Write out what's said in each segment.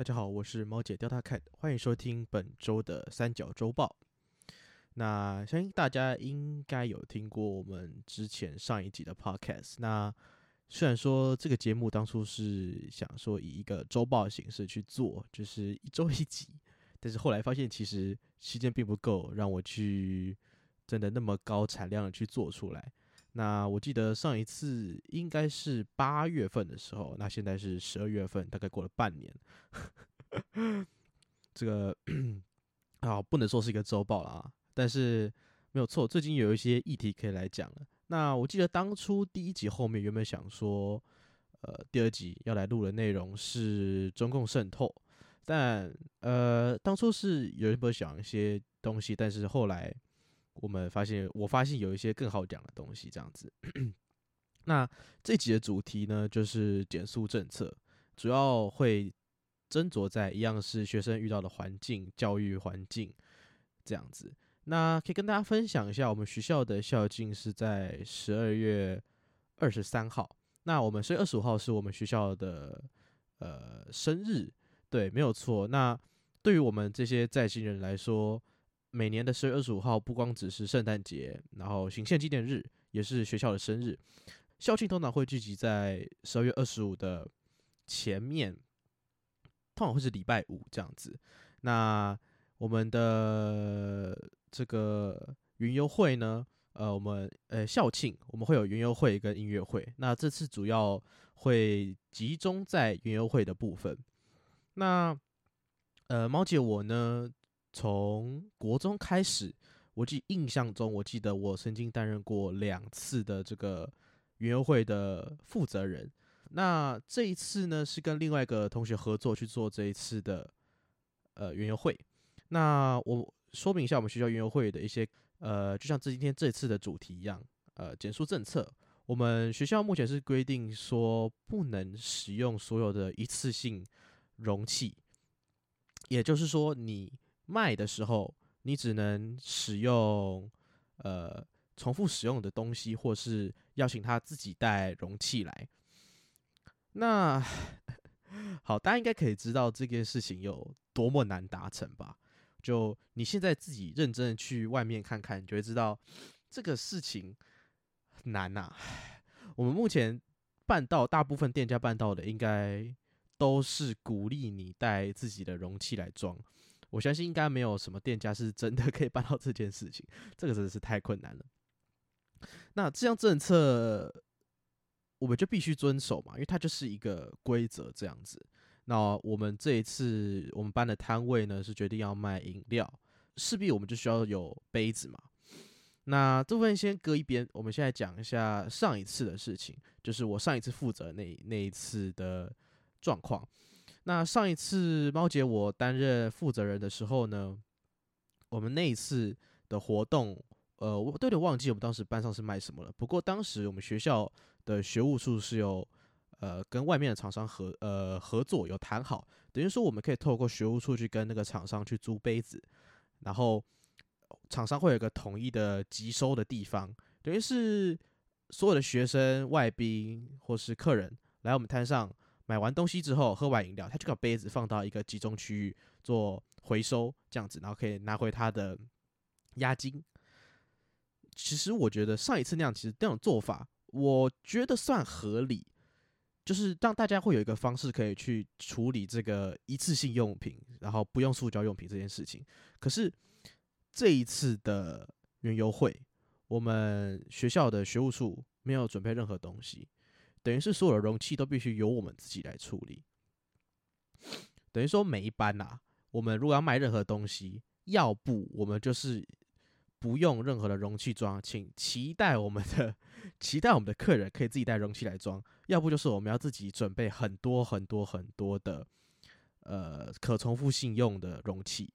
大家好，我是猫姐 Delta Cat，欢迎收听本周的三角周报。那相信大家应该有听过我们之前上一集的 Podcast。那虽然说这个节目当初是想说以一个周报形式去做，就是一周一集，但是后来发现其实时间并不够，让我去真的那么高产量的去做出来。那我记得上一次应该是八月份的时候，那现在是十二月份，大概过了半年。这个 啊，不能说是一个周报了啊，但是没有错，最近有一些议题可以来讲了。那我记得当初第一集后面原本想说，呃，第二集要来录的内容是中共渗透，但呃，当初是有人不想一些东西，但是后来。我们发现，我发现有一些更好讲的东西，这样子。那这集的主题呢，就是减速政策，主要会斟酌在一样是学生遇到的环境、教育环境这样子。那可以跟大家分享一下，我们学校的校庆是在十二月二十三号。那我们十月二十五号是我们学校的呃生日，对，没有错。那对于我们这些在新人来说，每年的十月二十五号，不光只是圣诞节，然后行宪纪念日，也是学校的生日。校庆通常会聚集在十二月二十五的前面，通常会是礼拜五这样子。那我们的这个云游会呢？呃，我们呃校庆我们会有云游会跟音乐会。那这次主要会集中在云游会的部分。那呃，猫姐我呢？从国中开始，我记印象中，我记得我曾经担任过两次的这个园游会的负责人。那这一次呢，是跟另外一个同学合作去做这一次的呃园游会。那我说明一下我们学校园游会的一些呃，就像这今天这次的主题一样，呃，减速政策。我们学校目前是规定说不能使用所有的一次性容器，也就是说你。卖的时候，你只能使用呃重复使用的东西，或是邀请他自己带容器来。那 好，大家应该可以知道这件事情有多么难达成吧？就你现在自己认真的去外面看看，你就会知道这个事情难呐。我们目前办到，大部分店家办到的，应该都是鼓励你带自己的容器来装。我相信应该没有什么店家是真的 可以办到这件事情，这个真的是太困难了。那这项政策我们就必须遵守嘛，因为它就是一个规则这样子。那我们这一次我们班的摊位呢是决定要卖饮料，势必我们就需要有杯子嘛。那这部分先搁一边，我们现在讲一下上一次的事情，就是我上一次负责那那一次的状况。那上一次猫姐我担任负责人的时候呢，我们那一次的活动，呃，我都有点忘记我们当时班上是卖什么了。不过当时我们学校的学务处是有呃跟外面的厂商合呃合作，有谈好，等于说我们可以透过学务处去跟那个厂商去租杯子，然后厂商会有一个统一的集收的地方，等于是所有的学生、外宾或是客人来我们摊上。买完东西之后，喝完饮料，他就把杯子放到一个集中区域做回收，这样子，然后可以拿回他的押金。其实我觉得上一次那样，其实那种做法，我觉得算合理，就是让大家会有一个方式可以去处理这个一次性用品，然后不用塑胶用品这件事情。可是这一次的园游会，我们学校的学务处没有准备任何东西。等于是所有的容器都必须由我们自己来处理。等于说每一班呐，我们如果要卖任何东西，要不我们就是不用任何的容器装，请期待我们的期待我们的客人可以自己带容器来装；要不就是我们要自己准备很多很多很多的呃可重复性用的容器，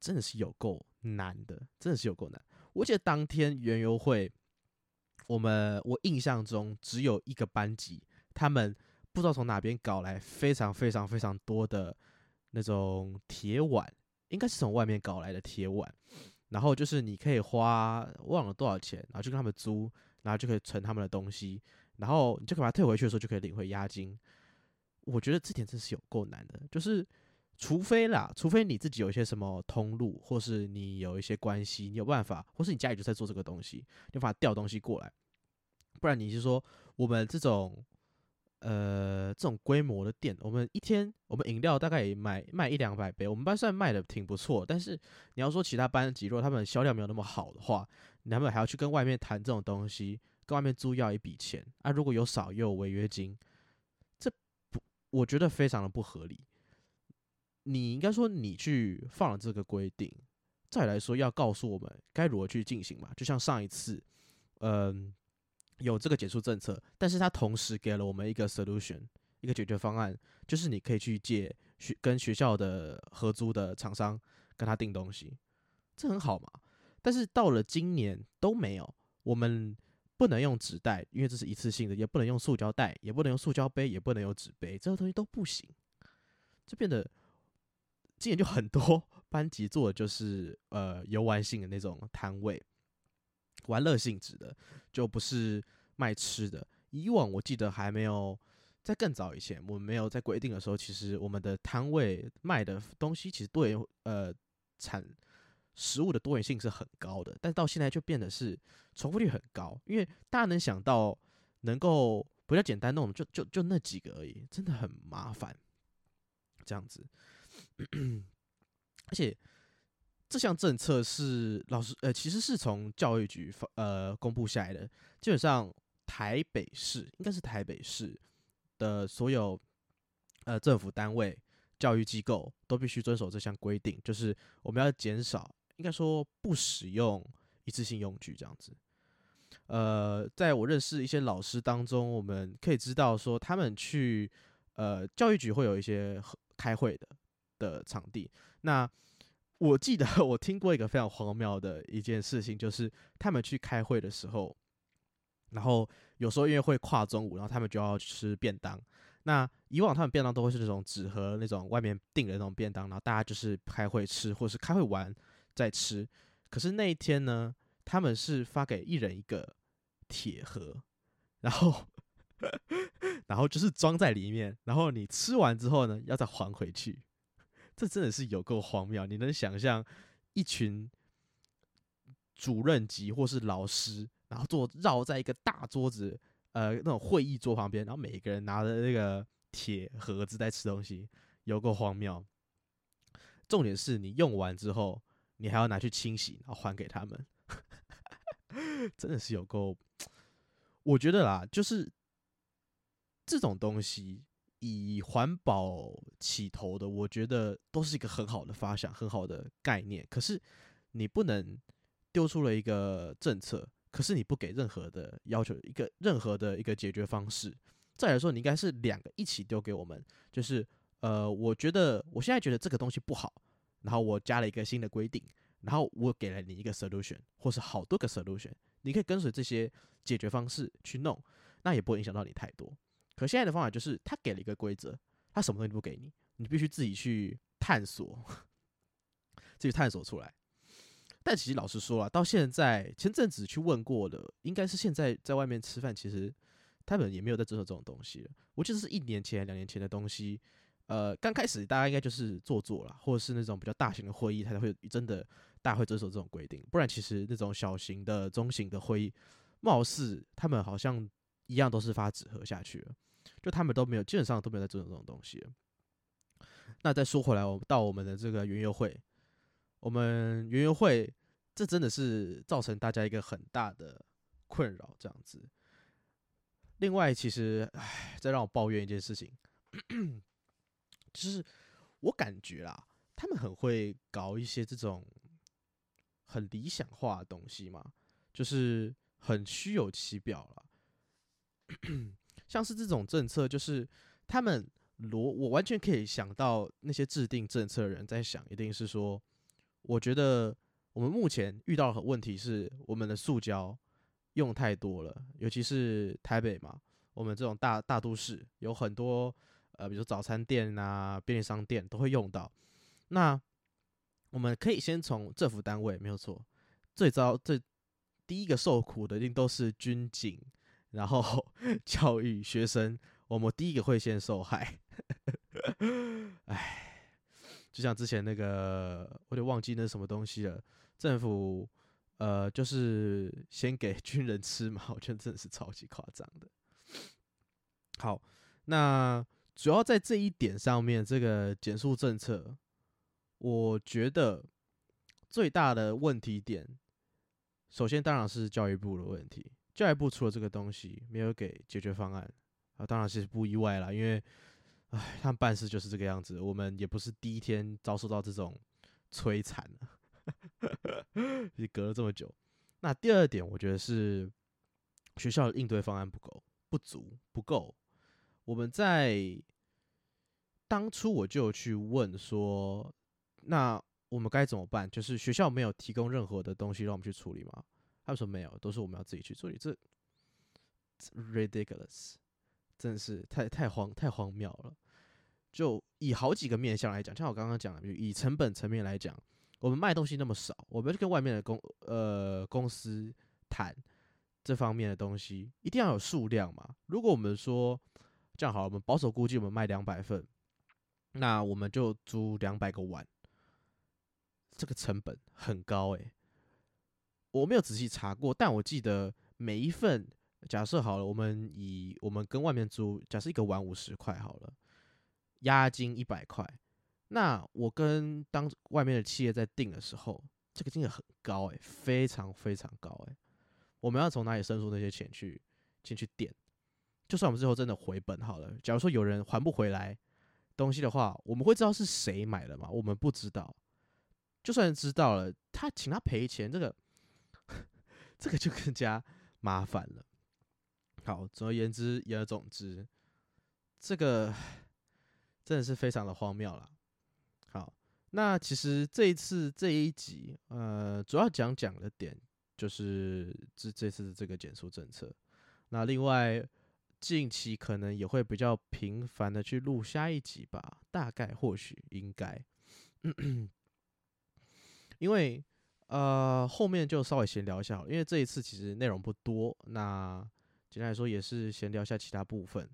真的是有够难的，真的是有够难。我记得当天园游会。我们我印象中只有一个班级，他们不知道从哪边搞来非常非常非常多的那种铁碗，应该是从外面搞来的铁碗。然后就是你可以花忘了多少钱，然后就跟他们租，然后就可以存他们的东西，然后你就可以把它退回去的时候就可以领回押金。我觉得这点真是有够难的，就是除非啦，除非你自己有一些什么通路，或是你有一些关系，你有办法，或是你家里就在做这个东西，有办法调东西过来，不然你是说我们这种。呃，这种规模的店，我们一天我们饮料大概也卖卖一两百杯，我们班算卖的挺不错。但是你要说其他班级，如果他们销量没有那么好的话，他们还要去跟外面谈这种东西，跟外面租要一笔钱啊。如果有少又有违约金，这不我觉得非常的不合理。你应该说你去放了这个规定，再来说要告诉我们该如何去进行嘛？就像上一次，嗯。有这个减速政策，但是它同时给了我们一个 solution，一个解决方案，就是你可以去借学跟学校的合租的厂商跟他订东西，这很好嘛。但是到了今年都没有，我们不能用纸袋，因为这是一次性的，也不能用塑胶袋，也不能用塑胶杯，也不能有纸杯，这个东西都不行。这变得今年就很多 班级做的就是呃游玩性的那种摊位。玩乐性质的，就不是卖吃的。以往我记得还没有在更早以前，我们没有在规定的时候，其实我们的摊位卖的东西其实多元，呃，产食物的多元性是很高的。但到现在就变得是重复率很高，因为大家能想到能够比较简单弄，就就就那几个而已，真的很麻烦。这样子，而且。这项政策是老师呃，其实是从教育局发呃公布下来的。基本上台北市应该是台北市的所有呃政府单位、教育机构都必须遵守这项规定，就是我们要减少，应该说不使用一次性用具这样子。呃，在我认识一些老师当中，我们可以知道说，他们去呃教育局会有一些开会的的场地，那。我记得 我听过一个非常荒谬的一件事情，就是他们去开会的时候，然后有时候因为会跨中午，然后他们就要吃便当。那以往他们便当都会是那种纸盒那种外面订的那种便当，然后大家就是开会吃，或是开会完再吃。可是那一天呢，他们是发给一人一个铁盒，然后 然后就是装在里面，然后你吃完之后呢，要再还回去。这真的是有够荒谬！你能想象一群主任级或是老师，然后坐绕在一个大桌子，呃，那种会议桌旁边，然后每一个人拿着那个铁盒子在吃东西，有够荒谬。重点是你用完之后，你还要拿去清洗，然后还给他们，真的是有够。我觉得啦，就是这种东西。以环保起头的，我觉得都是一个很好的发想，很好的概念。可是你不能丢出了一个政策，可是你不给任何的要求，一个任何的一个解决方式。再来说，你应该是两个一起丢给我们，就是呃，我觉得我现在觉得这个东西不好，然后我加了一个新的规定，然后我给了你一个 solution，或是好多个 solution，你可以跟随这些解决方式去弄，那也不会影响到你太多。可现在的方法就是，他给了一个规则，他什么东西都不给你，你必须自己去探索，自己探索出来。但其实老实说啊，到现在前阵子去问过的，应该是现在在外面吃饭，其实他们也没有在遵守这种东西了。我记得是一年前、两年前的东西。呃，刚开始大家应该就是做做了，或者是那种比较大型的会议，他才会真的大家会遵守这种规定。不然，其实那种小型的、中型的会议，貌似他们好像一样都是发纸盒下去了。就他们都没有，基本上都没有在做这种东西。那再说回来，我们到我们的这个园游会，我们园游会这真的是造成大家一个很大的困扰，这样子。另外，其实，唉，再让我抱怨一件事情，就是我感觉啦，他们很会搞一些这种很理想化的东西嘛，就是很虚有其表了。像是这种政策，就是他们罗，我完全可以想到那些制定政策的人在想，一定是说，我觉得我们目前遇到的问题是，我们的塑胶用太多了，尤其是台北嘛，我们这种大大都市有很多，呃，比如早餐店啊、便利商店都会用到。那我们可以先从政府单位，没有错，最早最第一个受苦的一定都是军警。然后 教育学生，我们第一个会先受害。唉，就像之前那个，我得忘记那什么东西了。政府呃，就是先给 军人吃嘛，我觉得真的是超级夸张的。好，那主要在这一点上面，这个减速政策，我觉得最大的问题点，首先当然是教育部的问题。教育部出了这个东西，没有给解决方案啊，当然是不意外啦，因为，唉，他们办事就是这个样子。我们也不是第一天遭受到这种摧残了，也 隔了这么久。那第二点，我觉得是学校的应对方案不够、不足、不够。我们在当初我就去问说，那我们该怎么办？就是学校没有提供任何的东西让我们去处理吗？他们说没有，都是我们要自己去处理。这 ridiculous，真的是太太荒太荒谬了。就以好几个面向来讲，像我刚刚讲的，以成本层面来讲，我们卖东西那么少，我们要跟外面的公呃公司谈这方面的东西，一定要有数量嘛。如果我们说这样好，我们保守估计我们卖两百份，那我们就租两百个碗，这个成本很高诶。我没有仔细查过，但我记得每一份，假设好了，我们以我们跟外面租，假设一个碗五十块好了，押金一百块，那我跟当外面的企业在订的时候，这个金额很高诶，非常非常高诶。我们要从哪里申诉那些钱去进去垫？就算我们最后真的回本好了，假如说有人还不回来东西的话，我们会知道是谁买的吗？我们不知道。就算知道了，他请他赔钱，这个。这个就更加麻烦了。好，总而言之，言而总之，这个真的是非常的荒谬了。好，那其实这一次这一集，呃，主要讲讲的点就是这这次的这个减速政策。那另外，近期可能也会比较频繁的去录下一集吧，大概或许应该，因为。呃，后面就稍微闲聊一下，因为这一次其实内容不多，那简单来说也是闲聊一下其他部分。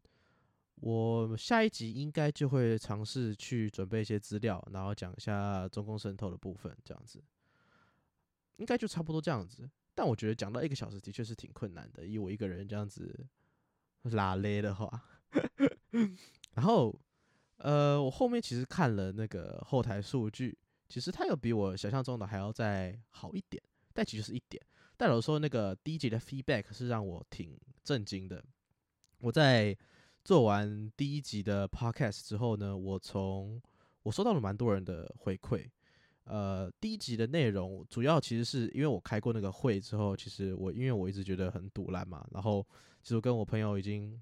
我下一集应该就会尝试去准备一些资料，然后讲一下中共渗透的部分，这样子，应该就差不多这样子。但我觉得讲到一个小时的确是挺困难的，以我一个人这样子拉勒的话。然后，呃，我后面其实看了那个后台数据。其实它有比我想象中的还要再好一点，但其实是一点。但有时候那个第一集的 feedback 是让我挺震惊的。我在做完第一集的 podcast 之后呢，我从我收到了蛮多人的回馈。呃，第一集的内容主要其实是因为我开过那个会之后，其实我因为我一直觉得很堵烂嘛，然后其实我跟我朋友已经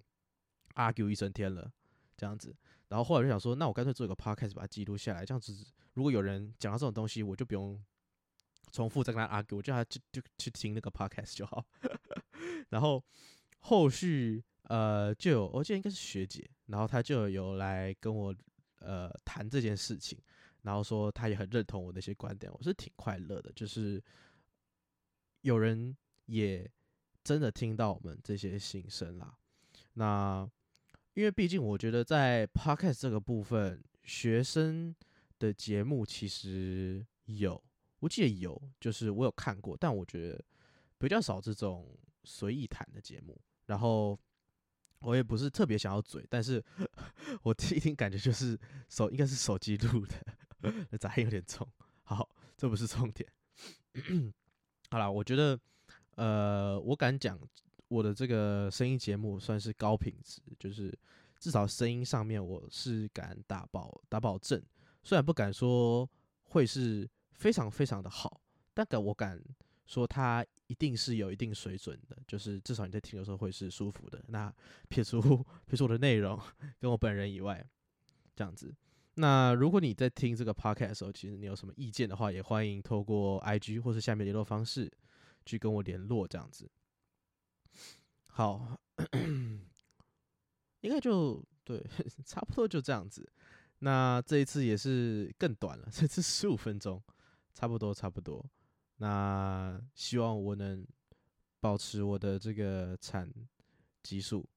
argue 一整天了，这样子。然后后来就想说，那我干脆做一个 podcast 把它记录下来，这样子如果有人讲到这种东西，我就不用重复再跟他 argue，我叫他就就去听那个 podcast 就好。然后后续呃就有，我记得应该是学姐，然后她就有来跟我呃谈这件事情，然后说她也很认同我那些观点，我是挺快乐的，就是有人也真的听到我们这些心声啦。那。因为毕竟，我觉得在 podcast 这个部分，学生的节目其实有，我记得有，就是我有看过，但我觉得比较少这种随意谈的节目。然后我也不是特别想要嘴，但是 我听一听，感觉就是手应该是手机录的，那杂音有点重。好，这不是重点。好了，我觉得，呃，我敢讲。我的这个声音节目算是高品质，就是至少声音上面我是敢打保打保证，虽然不敢说会是非常非常的好，但敢我敢说它一定是有一定水准的，就是至少你在听的时候会是舒服的。那撇除撇除我的内容跟我本人以外，这样子。那如果你在听这个 podcast 的时候，其实你有什么意见的话，也欢迎透过 IG 或是下面联络方式去跟我联络，这样子。好，应该就对，差不多就这样子。那这一次也是更短了，这次十五分钟，差不多差不多。那希望我能保持我的这个产基数。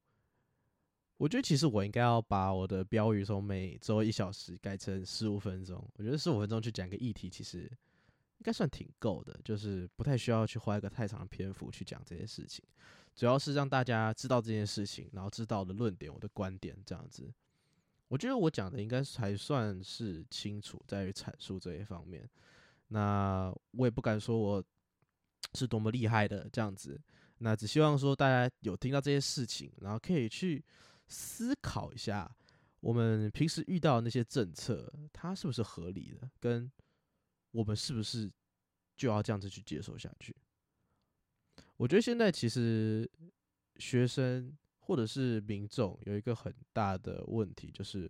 我觉得其实我应该要把我的标语从每周一小时改成十五分钟。我觉得十五分钟去讲个议题，其实应该算挺够的，就是不太需要去花一个太长的篇幅去讲这些事情。主要是让大家知道这件事情，然后知道我的论点、我的观点这样子。我觉得我讲的应该还算是清楚，在于阐述这一方面。那我也不敢说我是多么厉害的这样子。那只希望说大家有听到这些事情，然后可以去。思考一下，我们平时遇到那些政策，它是不是合理的？跟我们是不是就要这样子去接受下去？我觉得现在其实学生或者是民众有一个很大的问题，就是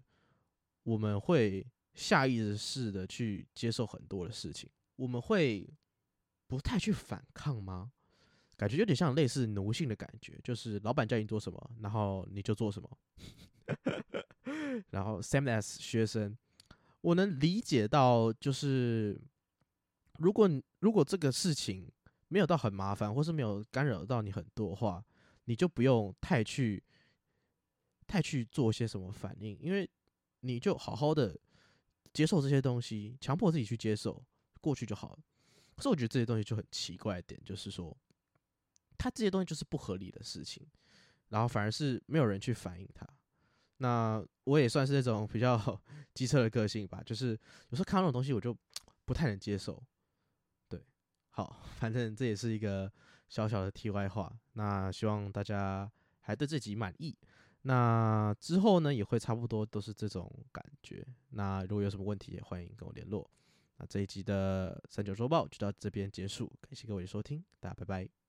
我们会下意识的去接受很多的事情，我们会不太去反抗吗？感觉有点像类似奴性的感觉，就是老板叫你做什么，然后你就做什么。然后 same as 学生，我能理解到，就是如果如果这个事情没有到很麻烦，或是没有干扰到你很多话，你就不用太去太去做些什么反应，因为你就好好的接受这些东西，强迫自己去接受过去就好了。可是我觉得这些东西就很奇怪一点，就是说。他这些东西就是不合理的事情，然后反而是没有人去反映他。那我也算是那种比较 机车的个性吧，就是有时候看到那种东西，我就不太能接受。好，反正这也是一个小小的题外话。那希望大家还对自己满意。那之后呢，也会差不多都是这种感觉。那如果有什么问题，也欢迎跟我联络。那这一集的三九周报就到这边结束，感谢各位收听，大家拜拜。